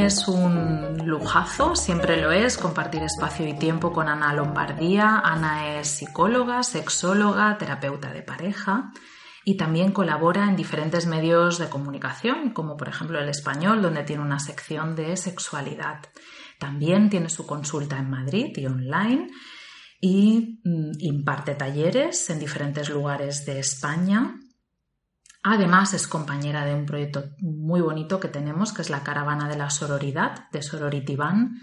es un lujazo, siempre lo es, compartir espacio y tiempo con Ana Lombardía. Ana es psicóloga, sexóloga, terapeuta de pareja y también colabora en diferentes medios de comunicación, como por ejemplo el español, donde tiene una sección de sexualidad. También tiene su consulta en Madrid y online y mm, imparte talleres en diferentes lugares de España Además, es compañera de un proyecto muy bonito que tenemos, que es la Caravana de la Sororidad, de Sorority Van,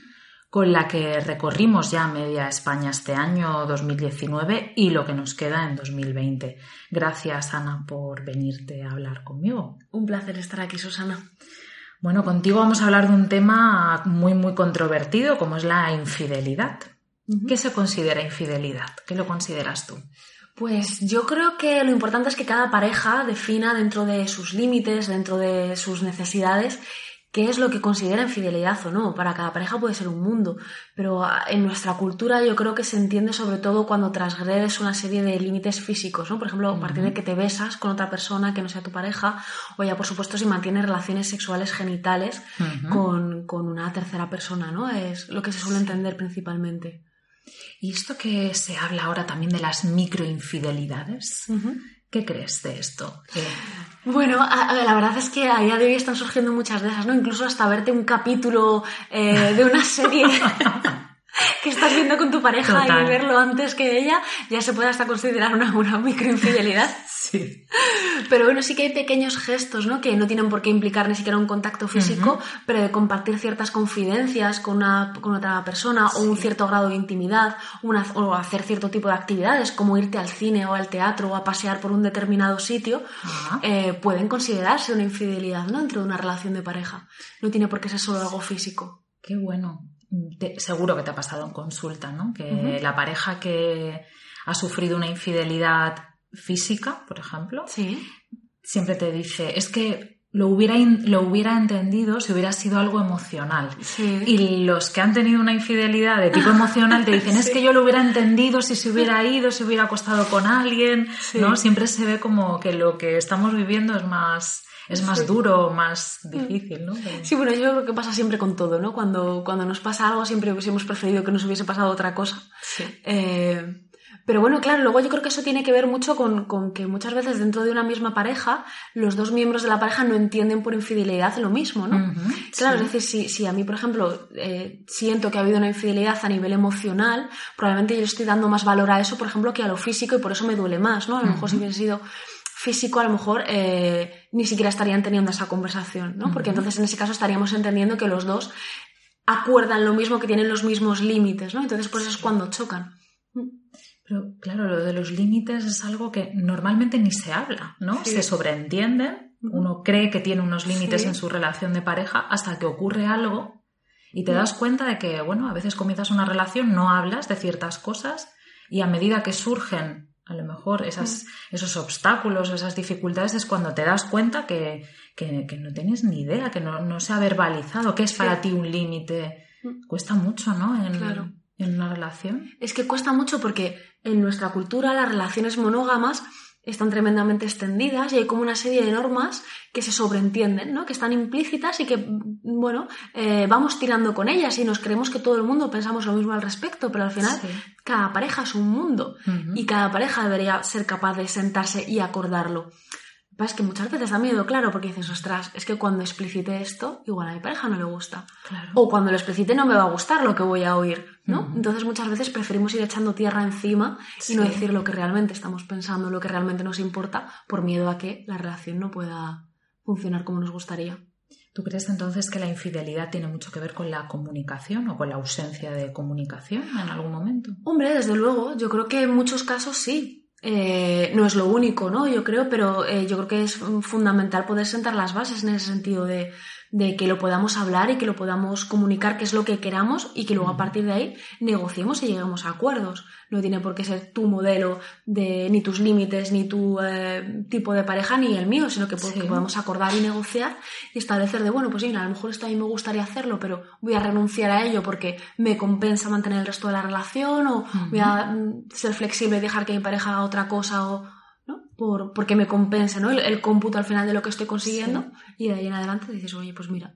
con la que recorrimos ya media España este año 2019 y lo que nos queda en 2020. Gracias, Ana, por venirte a hablar conmigo. Un placer estar aquí, Susana. Bueno, contigo vamos a hablar de un tema muy, muy controvertido, como es la infidelidad. ¿Qué se considera infidelidad? ¿Qué lo consideras tú? Pues yo creo que lo importante es que cada pareja defina dentro de sus límites, dentro de sus necesidades, qué es lo que considera infidelidad o no. Para cada pareja puede ser un mundo, pero ah, en nuestra cultura yo creo que se entiende sobre todo cuando transgredes una serie de límites físicos, ¿no? Por ejemplo, a partir de que te besas con otra persona que no sea tu pareja, o ya por supuesto si mantienes relaciones sexuales genitales con, con una tercera persona, ¿no? Es lo que se suele entender principalmente. Y esto que se habla ahora también de las microinfidelidades, ¿qué crees de esto? Bueno, la verdad es que a día de hoy están surgiendo muchas de esas, ¿no? Incluso hasta verte un capítulo eh, de una serie que estás viendo con tu pareja y verlo antes que ella, ya se puede hasta considerar una, una microinfidelidad. Sí. Pero bueno, sí que hay pequeños gestos, ¿no? Que no tienen por qué implicar ni siquiera un contacto físico, pero de compartir ciertas confidencias con, una, con otra persona o un cierto grado de intimidad o hacer cierto tipo de actividades como irte al cine o al teatro o a pasear por un determinado sitio, eh, pueden considerarse una infidelidad, ¿no? Dentro de una relación de pareja. No tiene por qué ser solo algo físico. Qué bueno. Seguro que te ha pasado en consulta, ¿no? Que la pareja que ha sufrido una infidelidad física, por ejemplo, sí. siempre te dice, es que lo hubiera, lo hubiera entendido si hubiera sido algo emocional. Y los que han tenido una infidelidad de tipo emocional te dicen, es que yo lo hubiera entendido si se hubiera ido, si hubiera acostado con alguien, ¿no? Siempre se ve como que lo que estamos viviendo es más es más duro, más difícil, ¿no? Sí, bueno, yo creo que pasa siempre con todo, ¿no? Cuando, cuando nos pasa algo siempre hubiésemos preferido que nos hubiese pasado otra cosa. Sí. Eh, pero bueno, claro, luego yo creo que eso tiene que ver mucho con, que muchas veces dentro de una misma pareja, los dos miembros de la pareja no entienden por infidelidad lo mismo, ¿no? claro, es decir, si, a mí, por ejemplo, eh, siento que ha habido una infidelidad a nivel emocional, probablemente yo estoy dando más valor a eso, por ejemplo, que a lo físico y por eso me duele más, ¿no? A lo mejor si hubiese sido físico, a lo mejor eh, ni siquiera estarían teniendo esa conversación, ¿no? Porque entonces en ese caso estaríamos entendiendo que los dos acuerdan lo mismo, que tienen los mismos límites, ¿no? Entonces, pues eso es cuando chocan. Pero claro, lo de los límites es algo que normalmente ni se habla, ¿no? Se sobreentiende, uno cree que tiene unos límites en su relación de pareja hasta que ocurre algo y te das cuenta de que, bueno, a veces comienzas una relación, no hablas de ciertas cosas y a medida que surgen a lo mejor esas, esos obstáculos, esas dificultades es cuando te das cuenta que, no tienes ni idea, que no, se ha verbalizado qué es para ti un límite. Cuesta mucho, ¿no? claro en una relación? Es que cuesta mucho porque en nuestra cultura las relaciones monógamas están tremendamente extendidas y hay como una serie de normas que se sobreentienden, ¿no? que están implícitas y que, bueno, eh, vamos tirando con ellas y nos creemos que todo el mundo pensamos lo mismo al respecto, pero al final cada pareja es un mundo y cada pareja debería ser capaz de sentarse y acordarlo es que muchas veces da miedo, claro, porque dices, ostras, es que cuando explicite esto, igual a mi pareja no le gusta. O cuando lo explicite no me va a gustar lo que voy a oír, ¿no? Entonces muchas veces preferimos ir echando tierra encima y no decir lo que realmente estamos pensando, lo que realmente nos importa, por miedo a que la relación no pueda funcionar como nos gustaría. ¿Tú crees entonces que la infidelidad tiene mucho que ver con la comunicación o con la ausencia de comunicación en algún momento? Hombre, desde luego, yo creo que en muchos casos sí. Eh, no es lo único, ¿no? Yo creo, pero eh, yo creo que es fundamental poder sentar las bases en ese sentido de, de que lo podamos hablar y que lo podamos comunicar qué es lo que queramos y que luego a partir de ahí negociemos y lleguemos a acuerdos. No tiene por qué ser tu modelo de ni tus límites, ni tu eh, tipo de pareja, ni el mío, sino que, podemos acordar y negociar y establecer de, bueno, pues sí, a lo mejor esto a mí me gustaría hacerlo, pero voy a renunciar a ello porque me compensa mantener el resto de la relación o voy a mm, ser flexible y dejar que mi pareja haga otra cosa o por, porque me compensa ¿no? el, cómputo al final de lo que estoy consiguiendo y de ahí en adelante dices, oye, pues mira.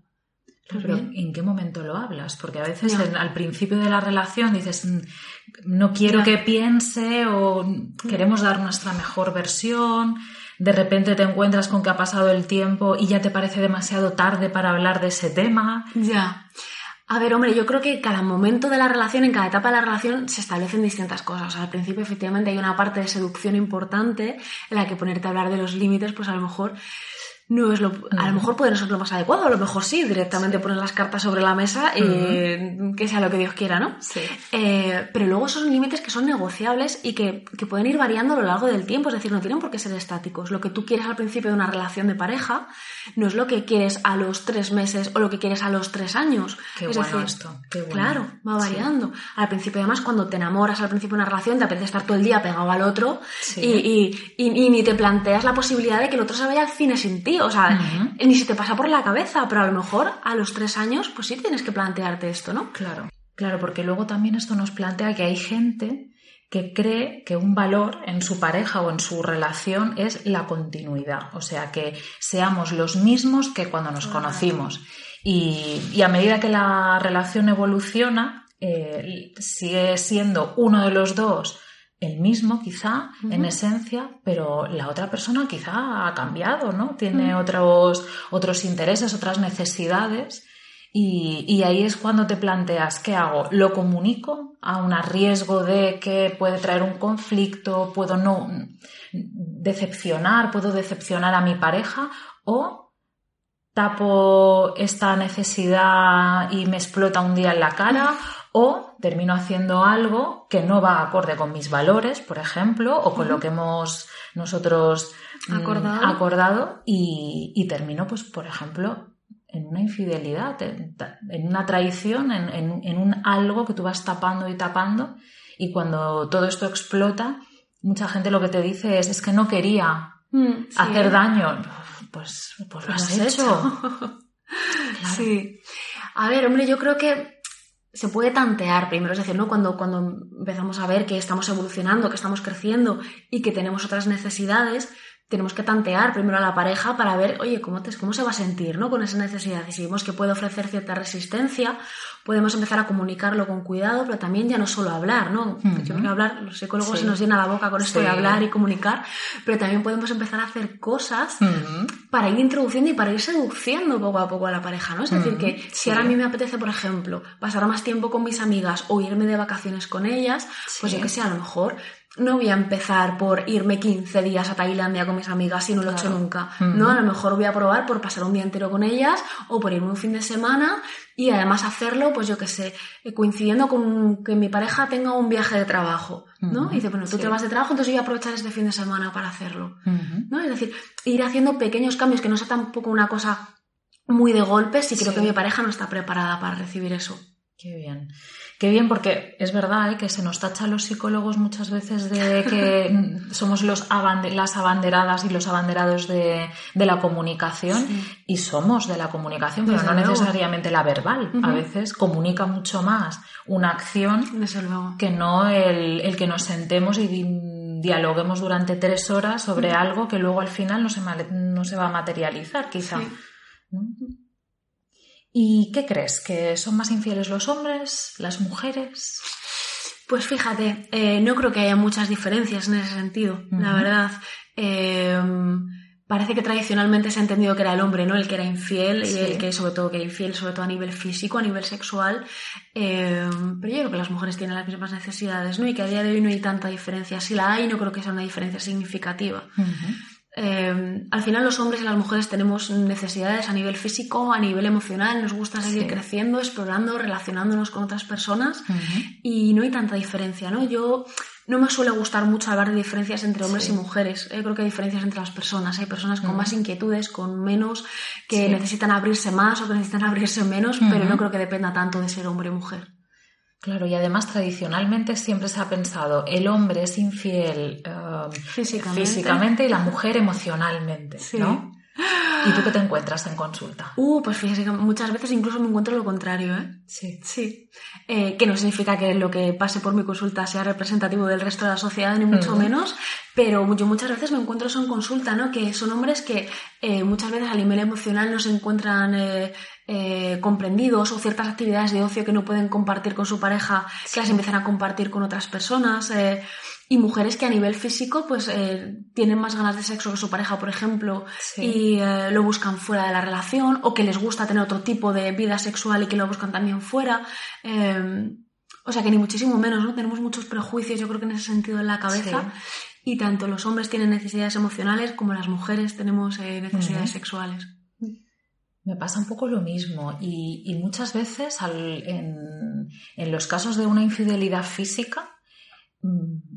Pero ¿en qué momento lo hablas? Porque a veces al principio de la relación dices, mm, no quiero que piense o queremos dar nuestra mejor versión. De repente te encuentras con que ha pasado el tiempo y ya te parece demasiado tarde para hablar de ese tema. Ya. A ver, hombre, yo creo que cada momento de la relación, en cada etapa de la relación, se establecen distintas cosas. al principio, efectivamente, hay una parte de seducción importante en la que ponerte a hablar de los límites, pues a lo mejor no es lo, a lo mejor puede no ser lo más adecuado, a lo mejor sí, directamente poner las cartas sobre la mesa y que sea lo que Dios quiera, ¿no? Sí. Eh, pero luego son límites que son negociables y que, que, pueden ir variando a lo largo del tiempo, es decir, no tienen por qué ser estáticos. Lo que tú quieres al principio de una relación de pareja no es lo que quieres a los tres meses o lo que quieres a los tres años. Qué es bueno esto, qué bueno. Claro, va variando. Al principio, además, cuando te enamoras al principio de una relación, te apetece estar todo el día pegado al otro y, y, y, ni te planteas la posibilidad de que el otro se vaya al cine sin ti. O sea, ni se te pasa por la cabeza, pero a lo mejor a los tres años, pues sí tienes que plantearte esto, ¿no? Claro, claro, porque luego también esto nos plantea que hay gente que cree que un valor en su pareja o en su relación es la continuidad, o sea, que seamos los mismos que cuando nos conocimos. Y, a medida que la relación evoluciona, eh, sigue siendo uno de los dos el mismo quizá en esencia, pero la otra persona quizá ha cambiado, ¿no? Tiene otros, otros intereses, otras necesidades. Y, ahí es cuando te planteas, ¿qué hago? ¿Lo comunico a un riesgo de que puede traer un conflicto? ¿Puedo no decepcionar? ¿Puedo decepcionar a mi pareja? ¿O tapo esta necesidad y me explota un día en la cara? O termino haciendo algo que no va acorde con mis valores, por ejemplo, o con lo que hemos nosotros mm, acordado, y, termino, pues, por ejemplo, en una infidelidad, en, una traición, en, un algo que tú vas tapando y tapando y cuando todo esto explota, mucha gente lo que te dice es, es que no quería mm, hacer daño. Pues, pues lo has, hecho. Sí. A ver, hombre, yo creo que se puede tantear primero, es decir, ¿no? Cuando, cuando empezamos a ver que estamos evolucionando, que estamos creciendo y que tenemos otras necesidades, tenemos que tantear primero a la pareja para ver, oye, cómo, te, cómo se va a sentir ¿no? con esa necesidad. Y si vemos que puede ofrecer cierta resistencia, podemos empezar a comunicarlo con cuidado, pero también ya no solo hablar, ¿no? Yo creo hablar, los psicólogos se nos llena la boca con esto de hablar y comunicar, pero también podemos empezar a hacer cosas para ir introduciendo y para ir seduciendo poco a poco a la pareja, ¿no? Es decir, que si ahora a mí me apetece, por ejemplo, pasar más tiempo con mis amigas o irme de vacaciones con ellas, pues yo que sé, a lo mejor no voy a empezar por irme 15 días a Tailandia con mis amigas y no lo he hecho nunca. No, a lo mejor voy a probar por pasar un día entero con ellas o por irme un fin de semana y además hacerlo, pues yo qué sé, eh, coincidiendo con que mi pareja tenga un viaje de trabajo, ¿no? Y dice, bueno, tú te vas de trabajo, entonces yo voy a aprovechar este fin de semana para hacerlo, ¿no? Es decir, ir haciendo pequeños cambios que no sea tampoco una cosa muy de golpe si creo que mi pareja no está preparada para recibir eso. Qué bien. Qué bien, porque es verdad ¿eh? que se nos tacha a los psicólogos muchas veces de que somos los las abanderadas y los abanderados de, la comunicación y somos de la comunicación, pero no necesariamente la verbal. A veces comunica mucho más una acción que no el, que nos sentemos y dialoguemos durante tres horas sobre algo que luego al final no se, no se va a materializar, quizá. ¿Y qué crees? ¿Que son más infieles los hombres, las mujeres? Pues fíjate, eh, no creo que haya muchas diferencias en ese sentido, la verdad. Eh, parece que tradicionalmente se ha entendido que era el hombre, ¿no? El que era infiel y el que sobre todo que era infiel, sobre todo a nivel físico, a nivel sexual. Eh, pero yo creo que las mujeres tienen las mismas necesidades, ¿no? Y que a día de hoy no hay tanta diferencia. Si la hay, no creo que sea una diferencia significativa. Eh, al final los hombres y las mujeres tenemos necesidades a nivel físico, a nivel emocional, nos gusta seguir creciendo, explorando, relacionándonos con otras personas y no hay tanta diferencia, ¿no? Yo no me suele gustar mucho hablar de diferencias entre hombres y mujeres. Yo creo que hay diferencias entre las personas. Hay personas con más inquietudes, con menos, que necesitan abrirse más o que necesitan abrirse menos, pero no creo que dependa tanto de ser hombre o mujer. Claro, y además tradicionalmente siempre se ha pensado el hombre es infiel um, físicamente. y la mujer emocionalmente, ¿no? ¿Y tú qué te encuentras en consulta? Uh, pues fíjese que muchas veces incluso me encuentro lo contrario, ¿eh? Sí. Sí. Eh, que no significa que lo que pase por mi consulta sea representativo del resto de la sociedad, ni mucho menos, pero yo muchas veces me encuentro eso en consulta, ¿no? Que son hombres que eh, muchas veces a nivel emocional no se encuentran eh, eh, comprendidos o ciertas actividades de ocio que no pueden compartir con su pareja, que las empiezan a compartir con otras personas. Eh, y mujeres que a nivel físico pues eh, tienen más ganas de sexo que su pareja, por ejemplo, y lo buscan fuera de la relación, o que les gusta tener otro tipo de vida sexual y que lo buscan también fuera. o sea que ni muchísimo menos, ¿no? Tenemos muchos prejuicios, yo creo que en ese sentido en la cabeza. Y tanto los hombres tienen necesidades emocionales como las mujeres tenemos necesidades sexuales. Me pasa un poco lo mismo y, muchas veces en, los casos de una infidelidad física, mm,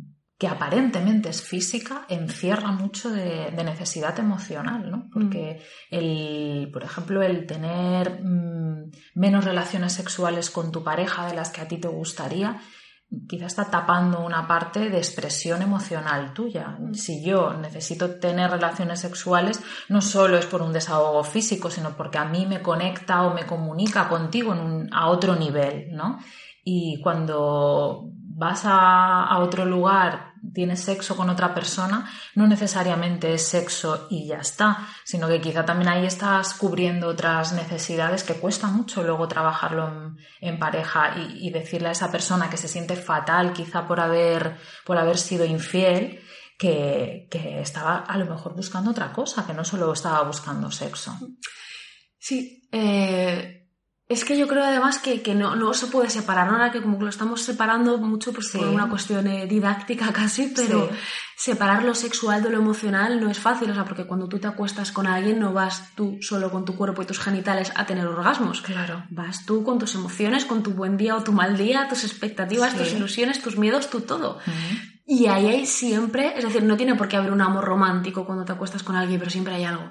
que aparentemente es física, encierra mucho de, necesidad emocional, ¿no? Porque, mm. el, por ejemplo, el tener mm, menos relaciones sexuales con tu pareja de las que a ti te gustaría, quizá está tapando una parte de expresión emocional tuya. Si yo necesito tener relaciones sexuales, no solo es por un desahogo físico, sino porque a mí me conecta o me comunica contigo a otro nivel, ¿no? Y cuando vas a, otro lugar, tienes sexo con otra persona, no necesariamente es sexo y ya está, sino que quizá también ahí estás cubriendo otras necesidades que cuesta mucho luego trabajarlo en, pareja y, decirle a esa persona que se siente fatal quizá por haber, por haber sido infiel, que, que estaba a lo mejor buscando otra cosa, que no solo estaba buscando sexo. Sí, eh, es que yo creo además que, no, se puede separar, ¿no? ahora que como que lo estamos separando mucho pues, por una cuestión eh, didáctica casi, pero separar lo sexual de lo emocional no es fácil, o sea, porque cuando tú te acuestas con alguien no vas tú solo con tu cuerpo y tus genitales a tener orgasmos, claro. Vas tú con tus emociones, con tu buen día o tu mal día, tus expectativas, tus ilusiones, tus miedos, tu todo. Y ahí hay siempre, es decir, no tiene por qué haber un amor romántico cuando te acuestas con alguien, pero siempre hay algo.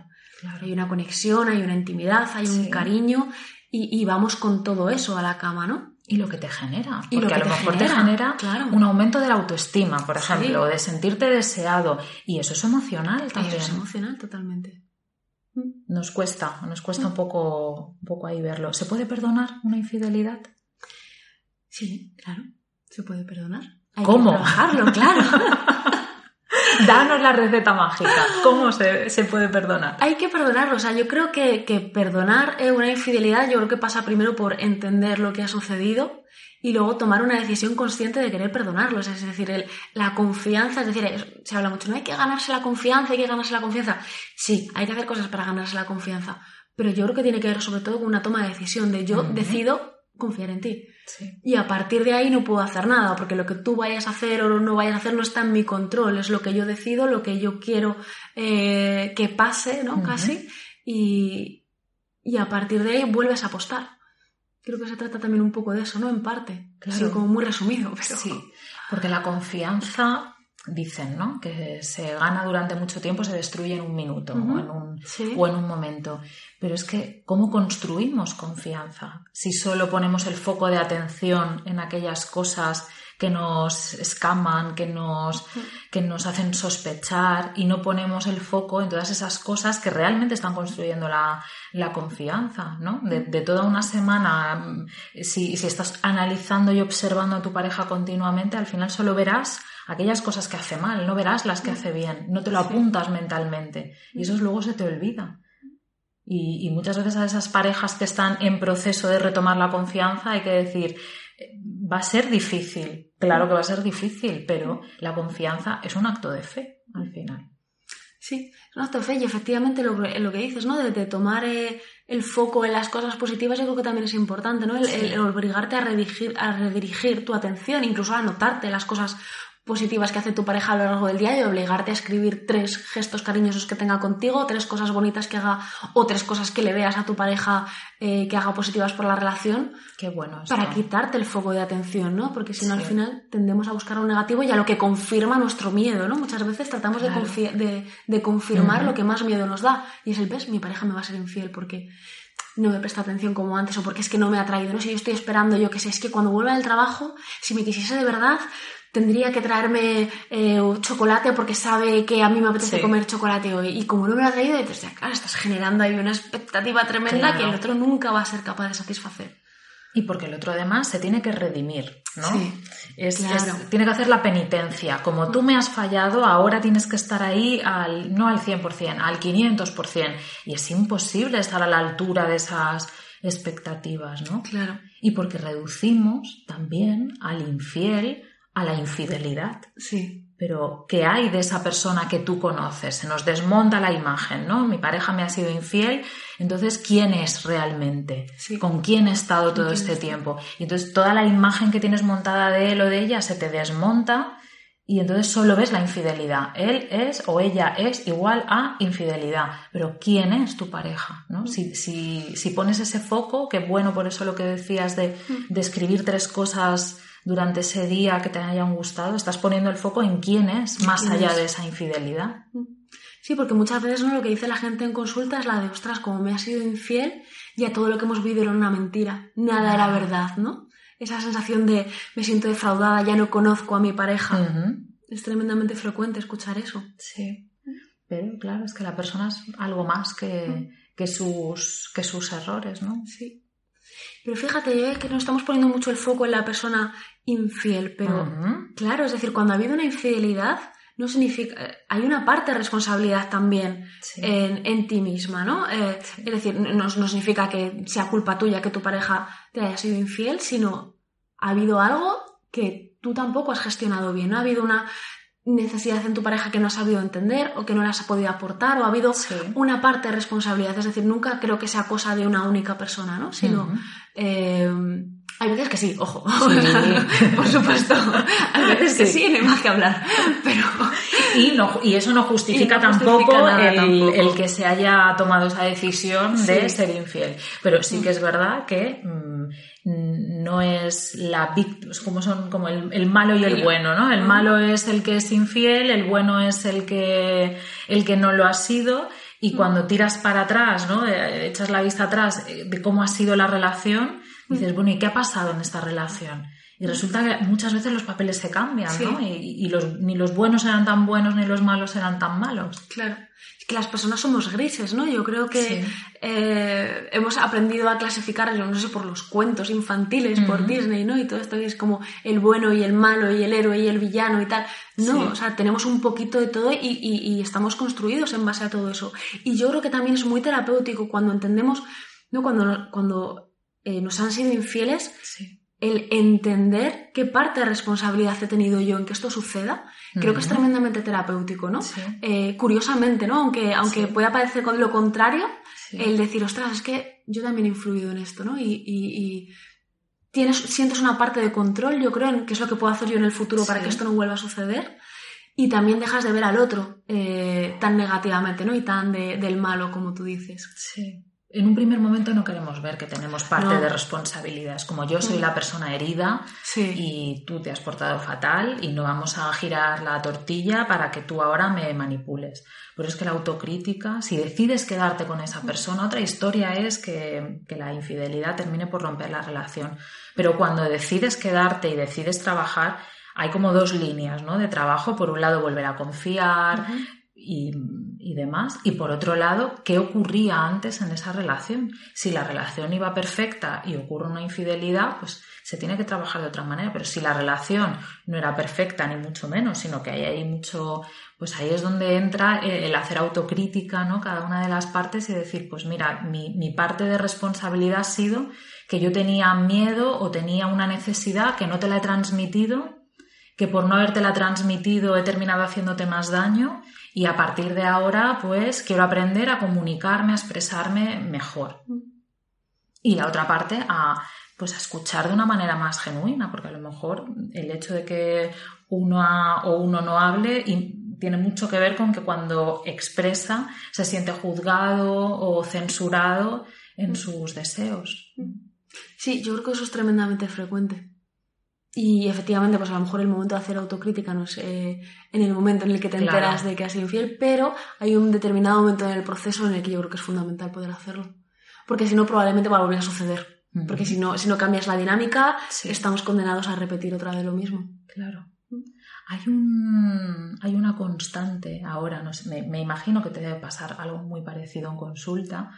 Hay una conexión, hay una intimidad, hay un cariño y, vamos con todo eso a la cama, ¿no? Y lo que te genera. Porque a lo mejor te genera un aumento de la autoestima, por ejemplo, de sentirte deseado. Y eso es emocional también. Eso es emocional, totalmente. Mm. Nos cuesta, nos cuesta un poco, un poco ahí verlo. ¿Se puede perdonar una infidelidad? Sí, claro, se puede perdonar. ¿Cómo? Que claro. Danos la receta mágica. ¿Cómo se, puede perdonar? Hay que perdonarlo. O sea, yo creo que, perdonar una infidelidad, yo creo que pasa primero por entender lo que ha sucedido y luego tomar una decisión consciente de querer perdonarlos. Es decir, la confianza, es decir, se habla mucho, no hay que ganarse la confianza, hay que ganarse la confianza. Sí, hay que hacer cosas para ganarse la confianza. Pero yo creo que tiene que ver sobre todo con una toma de decisión de yo decido confiar en ti. Y a partir de ahí no puedo hacer nada, porque lo que tú vayas a hacer o no vayas a hacer no está en mi control, es lo que yo decido, lo que yo quiero eh, que pase, ¿no? Casi. Y, a partir de ahí vuelves a apostar. Creo que se trata también un poco de eso, ¿no? En parte. Claro. como muy resumido. Pero... Sí, porque la confianza dicen, ¿no? Que se gana durante mucho tiempo, se destruye en un minuto o, en un, o, en un, momento. Pero es que, ¿cómo construimos confianza? Si solo ponemos el foco de atención en aquellas cosas que nos escaman, que nos, que nos hacen sospechar y no ponemos el foco en todas esas cosas que realmente están construyendo la, confianza, ¿no? De, toda una semana, si, si estás analizando y observando a tu pareja continuamente, al final solo verás aquellas cosas que hace mal, no verás las que hace bien, no te lo apuntas mentalmente y eso luego se te olvida. Y, muchas veces a esas parejas que están en proceso de retomar la confianza hay que decir, eh, va a ser difícil, claro que va a ser difícil, pero la confianza es un acto de fe al final. Sí, es un acto de fe y efectivamente lo, que dices, ¿no? De, tomar eh, el foco en las cosas positivas yo creo que también es importante, ¿no? El, obligarte a redirigir, a redirigir tu atención, incluso a anotarte las cosas positivas que hace tu pareja a lo largo del día y obligarte a escribir tres gestos cariñosos que tenga contigo, tres cosas bonitas que haga o tres cosas que le veas a tu pareja eh, que haga positivas por la relación. Qué bueno. Para quitarte el foco de atención, ¿no? Porque si no, al final tendemos a buscar lo negativo y a lo que confirma nuestro miedo, ¿no? Muchas veces tratamos de, de, confirmar lo que más miedo nos da. Y es el, ¿ves? Mi pareja me va a ser infiel porque no me presta atención como antes o porque es que no me ha traído, no sé, yo estoy esperando, yo que sé, es que cuando vuelva del trabajo, si me quisiese de verdad, tendría que traerme eh, chocolate porque sabe que a mí me apetece comer chocolate hoy. Y como no me lo ha traído, dices, ya, claro, estás generando ahí una expectativa tremenda que el otro nunca va a ser capaz de satisfacer. Y porque el otro además se tiene que redimir, ¿no? es, tiene que hacer la penitencia. Como tú me has fallado, ahora tienes que estar ahí al, no al 100%, al 500%. Y es imposible estar a la altura de esas expectativas, ¿no? Claro. Y porque reducimos también al infiel a la infidelidad. Sí. Pero, ¿qué hay de esa persona que tú conoces? Se nos desmonta la imagen, ¿no? Mi pareja me ha sido infiel, entonces, ¿quién es realmente? Sí. ¿Con quién he estado todo este tiempo? Y entonces toda la imagen que tienes montada de él o de ella se te desmonta y entonces solo ves la infidelidad. Él es o ella es igual a infidelidad. Pero ¿quién es tu pareja? ¿no? Si, si, si pones ese foco, que bueno, por eso lo que decías de, de escribir tres cosas durante ese día que te hayan gustado, estás poniendo el foco en quién es, más ¿Quién allá es? de esa infidelidad. Sí, porque muchas veces ¿no? lo que dice la gente en consulta es la de, ostras, como me ha sido infiel, ya todo lo que hemos vivido era una mentira, nada era verdad, ¿no? Esa sensación de me siento defraudada, ya no conozco a mi pareja. Es tremendamente frecuente escuchar eso. Sí. Pero claro, es que la persona es algo más que, que, sus, que sus errores, ¿no? Sí. Pero fíjate, que nos estamos poniendo mucho el foco en la persona infiel, pero claro, es decir, cuando ha habido una infidelidad, no significa. eh, Hay una parte de responsabilidad también Sí. en, en ti misma, ¿no? Eh, Es decir, no, no significa que sea culpa tuya que tu pareja te haya sido infiel, sino ha habido algo que tú tampoco has gestionado bien, ¿no? Ha habido una necesidad en tu pareja que no has sabido entender o que no le has podido aportar o ha habido Sí. una parte de responsabilidad. Es decir, nunca creo que sea cosa de una única persona, ¿no? Sino. Eh, hay veces que sí, ojo. Sí. Por supuesto. Hay veces que Sí. no hay más que hablar. Pero. Y, no, y eso no justifica no tampoco, el, tampoco. el que se haya tomado esa decisión de ser infiel. Pero sí que es verdad que mm, no es la víctima, como son como el, el malo y el bueno, ¿no? El Ujú. malo es el que es infiel, el bueno es el que, el que no lo ha sido. Y cuando tiras para atrás, ¿no? Eh, echas la vista atrás eh, de cómo ha sido la relación, dices, bueno, ¿y qué ha pasado en esta relación? Y resulta que muchas veces los papeles se cambian, Sí. ¿no? Y, y los, ni los buenos eran tan buenos ni los malos eran tan malos. Claro. Es que las personas somos grises, ¿no? Yo creo que Sí. eh, hemos aprendido a clasificar, yo no sé, por los cuentos infantiles, por. Disney, ¿no? Y todo esto que es como el bueno y el malo y el héroe y el villano y tal. No, Sí. o sea, tenemos un poquito de todo y, y- y estamos construidos en base a todo eso. Y yo creo que también es muy terapéutico cuando entendemos, ¿no? Cuando, cuando eh, nos han sido infieles, Sí. el entender qué parte de responsabilidad he tenido yo en que esto suceda, creo que es tremendamente terapéutico, ¿no? Sí. Eh, curiosamente, ¿no? Aunque, aunque Sí. pueda parecer lo contrario, el decir, ostras, es que yo también he influido en esto, ¿no? Y, y- y tienes, sientes una parte de control, yo creo, en qué es lo que puedo hacer yo en el futuro para que esto no vuelva a suceder. Y también dejas de ver al otro eh, tan negativamente, ¿no? Y tan de- del malo, como tú dices. Sí. En un primer momento no queremos ver que tenemos parte No. de responsabilidad. Es como yo soy Mm. la persona herida Sí. y tú te has portado fatal y no vamos a girar la tortilla para que tú ahora me manipules. Pero es que la autocrítica, si decides quedarte con esa persona, otra historia es que, que la infidelidad termine por romper la relación. Pero cuando decides quedarte y decides trabajar, hay como dos líneas ¿no? de trabajo. Por un lado, volver a confiar. Y, demás. Y por otro lado, ¿qué ocurría antes en esa relación? Si la relación iba perfecta y ocurre una infidelidad, pues se tiene que trabajar de otra manera. Pero si la relación no era perfecta, ni mucho menos, sino que hay ahí mucho, pues ahí es donde entra el el hacer autocrítica, ¿no? Cada una de las partes y decir, pues mira, mi, mi parte de responsabilidad ha sido que yo tenía miedo o tenía una necesidad que no te la he transmitido que por no habértela transmitido he terminado haciéndote más daño y a partir de ahora pues quiero aprender a comunicarme, a expresarme mejor. Y la otra parte a pues a escuchar de una manera más genuina, porque a lo mejor el hecho de que uno ha- o uno no hable tiene mucho que ver con que cuando expresa se siente juzgado o censurado en sus deseos. Sí, yo creo que eso es tremendamente frecuente. Y efectivamente, pues a lo mejor el momento de hacer autocrítica no es eh, en el momento en el que te Claro. enteras de que has sido infiel, pero hay un determinado momento en el proceso en el que yo creo que es fundamental poder hacerlo. Porque si no, probablemente va a volver a suceder. Porque si no, si no cambias la dinámica, Sí. estamos condenados a repetir otra vez lo mismo. Claro. Hay, un, hay una constante ahora, no sé, me, me imagino que te debe pasar algo muy parecido en consulta,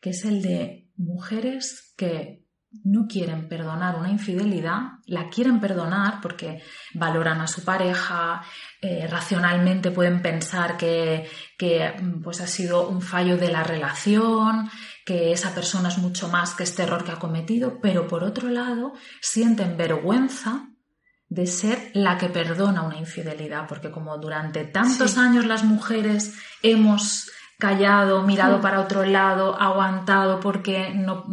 que es el de mujeres que no quieren perdonar una infidelidad, la quieren perdonar porque valoran a su pareja, eh, racionalmente pueden pensar que, que, mm, pues ha sido un fallo de la relación, que esa persona es mucho más que este error que ha cometido, pero por otro lado sienten vergüenza de ser la que perdona una infidelidad, porque como durante tantos años las mujeres hemos callado, mirado para otro lado, aguantado porque no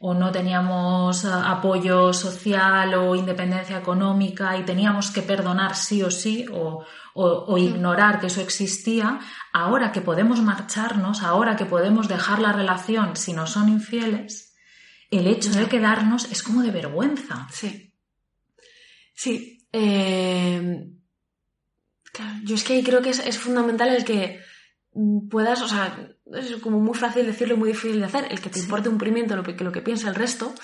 o no teníamos eh, apoyo social o independencia económica y teníamos que perdonar sí o sí o, ignorar que eso existía, ahora que podemos marcharnos, ahora que podemos dejar la relación si no son infieles, el hecho de quedarnos es como de vergüenza. Sí. Sí. Eh, yo es que creo que es fundamental el que puedas, o sea, es como muy fácil decirlo y muy difícil de hacer, el que te importe un pimiento lo que, lo que piensa el resto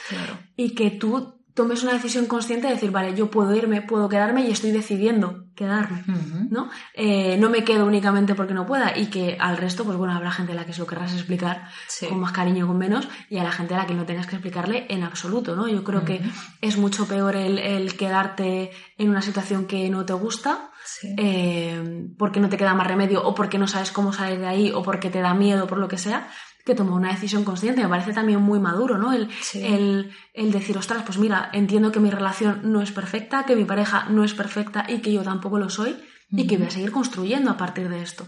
y que tú tomes una decisión consciente de decir, vale, yo puedo irme, puedo quedarme y estoy decidiendo quedarme, ¿no? Eh, no me quedo únicamente porque no pueda y que al resto, pues bueno, habrá gente a la que se lo querrás explicar con más cariño o con menos y a la gente a la que no tengas que explicarle en absoluto, ¿no? Yo creo que es mucho peor el, el, quedarte en una situación que no te gusta eh, porque no te queda más remedio o porque no sabes cómo salir de ahí o porque te da miedo por lo que sea, que tomar una decisión consciente. Me parece también muy maduro, ¿no? El, el, decir, ostras, pues mira, entiendo que mi relación no es perfecta, que mi pareja no es perfecta y que yo tampoco lo soy y que voy a seguir construyendo a partir de esto,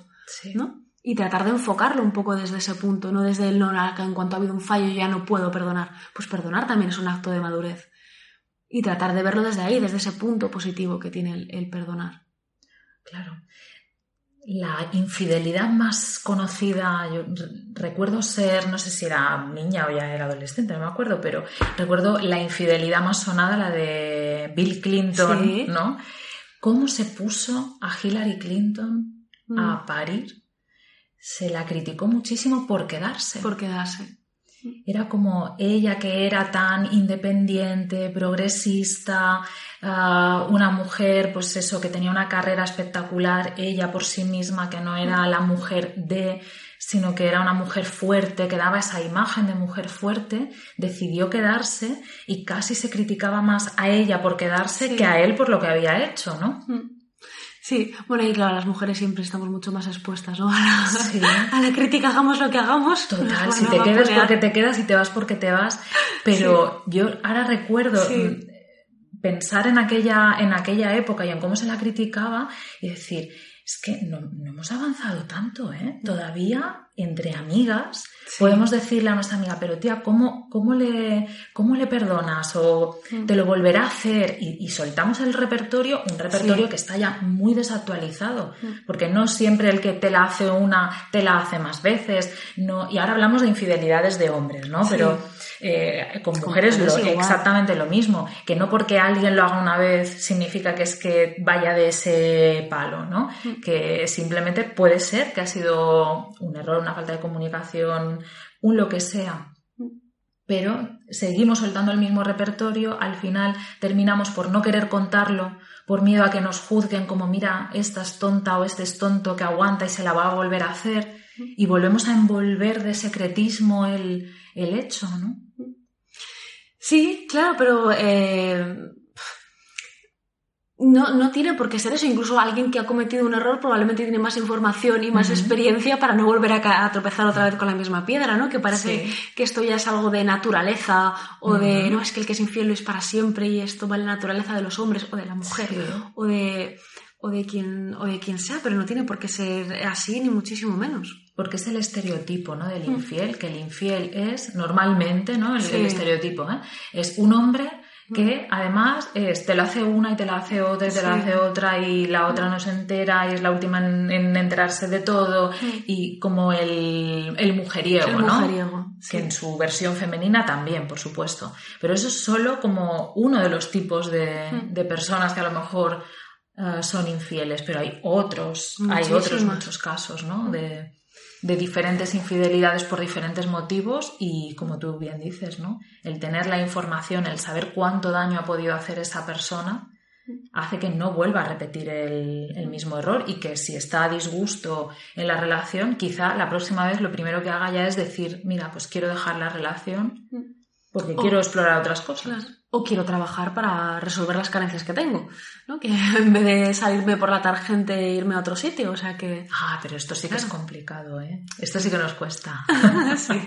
¿no? Y tratar de enfocarlo un poco desde ese punto, no desde el no, en cuanto ha habido un fallo ya no puedo perdonar. Pues perdonar también es un acto de madurez. Y tratar de verlo desde ahí, desde ese punto positivo que tiene el perdonar. Claro. La infidelidad más conocida, yo recuerdo ser, no sé si era niña o ya era adolescente, no me acuerdo, pero recuerdo la infidelidad más sonada, la de Bill Clinton, ¿no? ¿Cómo se puso a Hillary Clinton a mm. parir? Se la criticó muchísimo por quedarse. Por quedarse. Era como ella que era tan independiente, progresista, ah, una mujer, pues eso, que tenía una carrera espectacular, ella por sí misma, que no era la mujer de, sino que era una mujer fuerte, que daba esa imagen de mujer fuerte, decidió quedarse y casi se criticaba más a ella por quedarse que a él por lo que había hecho, ¿no? Mm. Sí, bueno, y claro, las mujeres siempre estamos mucho más expuestas, ¿no? A la, crítica, hagamos lo que hagamos. Total, si te quedas porque te quedas y te vas porque te vas. Pero yo ahora recuerdo mm, pensar en aquella, en aquella época y en cómo se la criticaba y decir, es que no, no hemos avanzado tanto, ¿eh? Todavía entre amigas Podemos decirle a nuestra amiga, pero tía, ¿cómo, cómo, le, cómo le perdonas? O mm. te lo volverá a hacer. Y, soltamos el repertorio, un repertorio que está ya muy desactualizado, mm. porque no siempre el que te la hace una, te la hace más veces. No, y ahora hablamos de infidelidades de hombres, ¿no? Pero eh, con mujeres lo, exactamente lo mismo, que no porque alguien lo haga una vez significa que es que vaya de ese palo, ¿no? Mm. Que simplemente puede ser que ha sido un error, una falta de comunicación, un lo que sea. Pero seguimos soltando el mismo repertorio, al final terminamos por no querer contarlo, por miedo a que nos juzguen como mira, esta es tonta o este es tonto que aguanta y se la va a volver a hacer, y volvemos a envolver de secretismo el, el hecho, ¿no? Sí, claro, pero eh, no, no tiene por qué ser eso. Incluso alguien que ha cometido un error probablemente tiene más información y más experiencia para no volver a, tropezar otra vez con la misma piedra, ¿no? Que parece que esto ya es algo de naturaleza o de, no, es que el que es infiel lo es para siempre y esto va en la naturaleza de los hombres o de la mujer o de o de quien o de quien sea, pero no tiene por qué ser así ni muchísimo menos. Porque es el estereotipo, ¿no? Del infiel, que el infiel es normalmente, ¿no? El, el estereotipo, ¿eh? Es un hombre que además te lo hace una y te la hace otra y te la hace otra y la otra no se entera y es la última en, enterarse de todo y como el, el mujeriego, ¿no? Que en su versión femenina también, por supuesto. Pero eso es solo como uno de los tipos de, de personas que a lo mejor eh, son infieles, pero hay otros, hay otros muchos casos, ¿no? De, de diferentes infidelidades por diferentes motivos y, como tú bien dices, ¿no? El tener la información, el saber cuánto daño ha podido hacer esa persona, hace que no vuelva a repetir el, mismo error y que si está a disgusto en la relación, quizá la próxima vez lo primero que haga ya es decir, mira, pues quiero dejar la relación porque quiero explorar otras cosas. O quiero trabajar para resolver las carencias que tengo, ¿no? Que en vez de salirme por la tangente e irme a otro sitio, o sea que... Ah, pero esto sí que es complicado, ¿eh? Esto sí que nos cuesta. sí.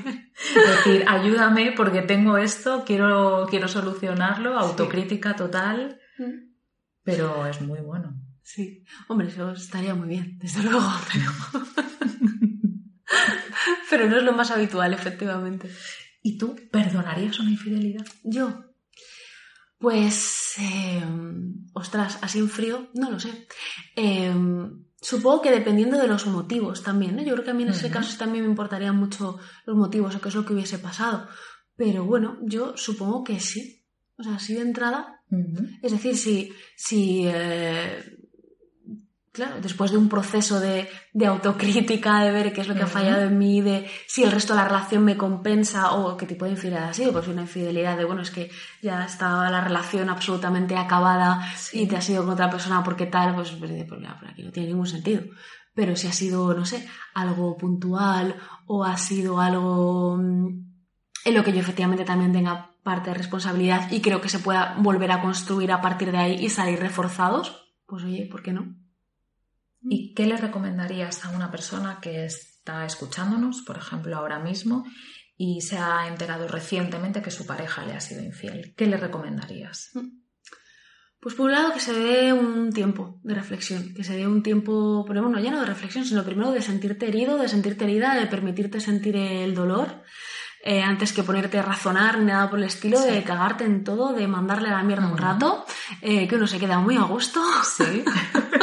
Es decir, ayúdame porque tengo esto, quiero, quiero solucionarlo, autocrítica total, mm. pero es muy bueno. Sí, hombre, eso estaría muy bien, desde luego, pero... pero no es lo más habitual, efectivamente. ¿Y tú perdonarías una infidelidad? Yo, pues, em, ostras, así en frío, no lo sé. Em, supongo que dependiendo de los motivos también, Yo creo que a mí en ese caso también me importarían mucho los motivos o qué es lo que hubiese pasado. Pero bueno, yo supongo que sí. O sea, así de entrada. Es decir, si, si eh, claro, después de un proceso de, autocrítica, de ver qué es lo que ha fallado en mí, de si el resto de la relación me compensa o qué tipo de infidelidad ha sido, pues una infidelidad de, bueno, es que ya estaba la relación absolutamente acabada y te has ido con otra persona porque tal, pues, pues, pues por aquí no tiene ningún sentido. Pero si ha sido, no sé, algo puntual o ha sido algo mm, en lo que yo efectivamente también tenga parte de responsabilidad y creo que se pueda volver a construir a partir de ahí y salir reforzados, pues oye, ¿por qué no? ¿Y qué le recomendarías a una persona que está escuchándonos, por ejemplo, ahora mismo, y se ha enterado recientemente que su pareja le ha sido infiel? ¿Qué le recomendarías? Mm. Pues por un lado que se dé un tiempo de reflexión, que se dé un tiempo, pero bueno, ya no de reflexión, sino primero de sentirte herido, de sentirte herida, de permitirte sentir el dolor, eh, antes que ponerte a razonar ni nada por el estilo, de cagarte en todo, de mandarle a la mierda un rato, eh, que uno se queda muy a gusto. Sí.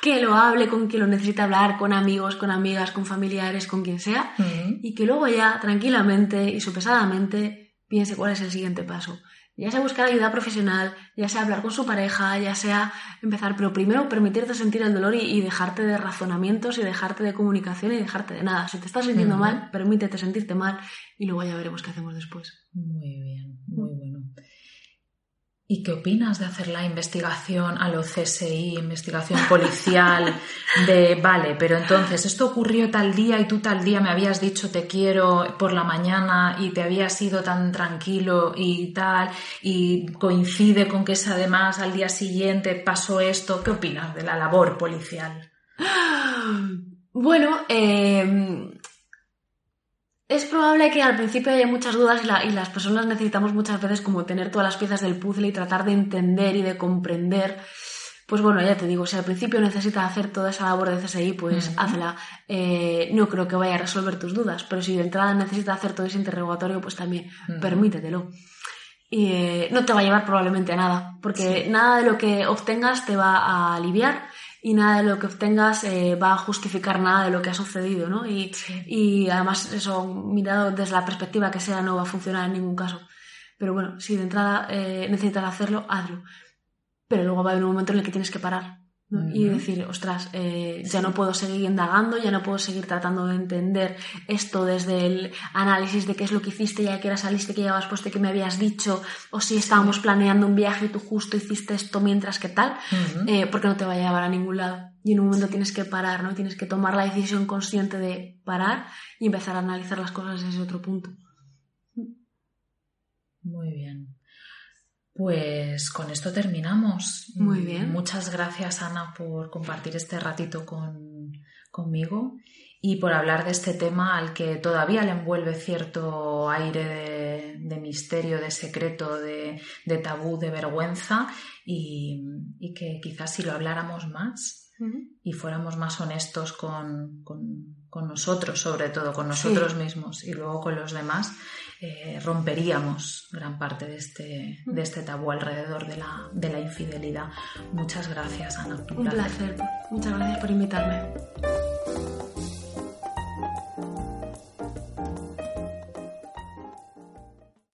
que lo hable con quien lo necesita hablar, con amigos, con amigas, con familiares, con quien sea, y que luego ya tranquilamente y sopesadamente piense cuál es el siguiente paso. Ya sea buscar ayuda profesional, ya sea hablar con su pareja, ya sea empezar, pero primero permitirte sentir el dolor y, dejarte de razonamientos y dejarte de comunicación y dejarte de nada. Si te estás sintiendo mal, permítete sentirte mal y luego ya veremos qué hacemos después. Muy bien, muy bueno. ¿Y qué opinas de hacer la investigación a lo CSI, investigación policial, de, vale, pero entonces esto ocurrió tal día y tú tal día me habías dicho te quiero por la mañana y te habías ido tan tranquilo y tal, y coincide con que es además al día siguiente pasó esto? ¿Qué opinas de la labor policial? Bueno, eh, es probable que al principio haya muchas dudas y, las personas necesitamos muchas veces como tener todas las piezas del puzzle y tratar de entender y de comprender. Pues bueno, ya te digo, si al principio necesitas hacer toda esa labor de CSI, pues hazla. Eh, no creo que vaya a resolver tus dudas, pero si de entrada necesitas hacer todo ese interrogatorio, pues también permítetelo. Y eh, no te va a llevar probablemente a nada, porque nada de lo que obtengas te va a aliviar y nada de lo que obtengas eh, va a justificar nada de lo que ha sucedido, ¿no? Y, y, además eso, mirado desde la perspectiva que sea, no va a funcionar en ningún caso. Pero bueno, si de entrada eh, necesitas hacerlo, hazlo. Pero luego va a haber un momento en el que tienes que parar y decir, ostras, eh, ya no puedo seguir indagando, ya no puedo seguir tratando de entender esto desde el análisis de qué es lo que hiciste, ya que era saliste, que llevabas puesto, que me habías dicho, o si estábamos planeando un viaje y tú justo hiciste esto mientras que tal, eh, porque no te va a llevar a ningún lado. Y en un momento tienes que parar, ¿no? Tienes que tomar la decisión consciente de parar y empezar a analizar las cosas desde otro punto. Muy bien. Pues con esto terminamos. Muy bien. Muchas gracias, Ana, por compartir este ratito conmigo y por hablar de este tema al que todavía le envuelve cierto aire de, misterio, de secreto, de, tabú, de vergüenza y, que quizás si lo habláramos más y fuéramos más honestos con, nosotros, sobre todo con nosotros mismos y luego con los demás, eh, romperíamos gran parte de este, de este tabú alrededor de la, de la infidelidad. Muchas gracias, Ana. Un placer. Muchas gracias por invitarme.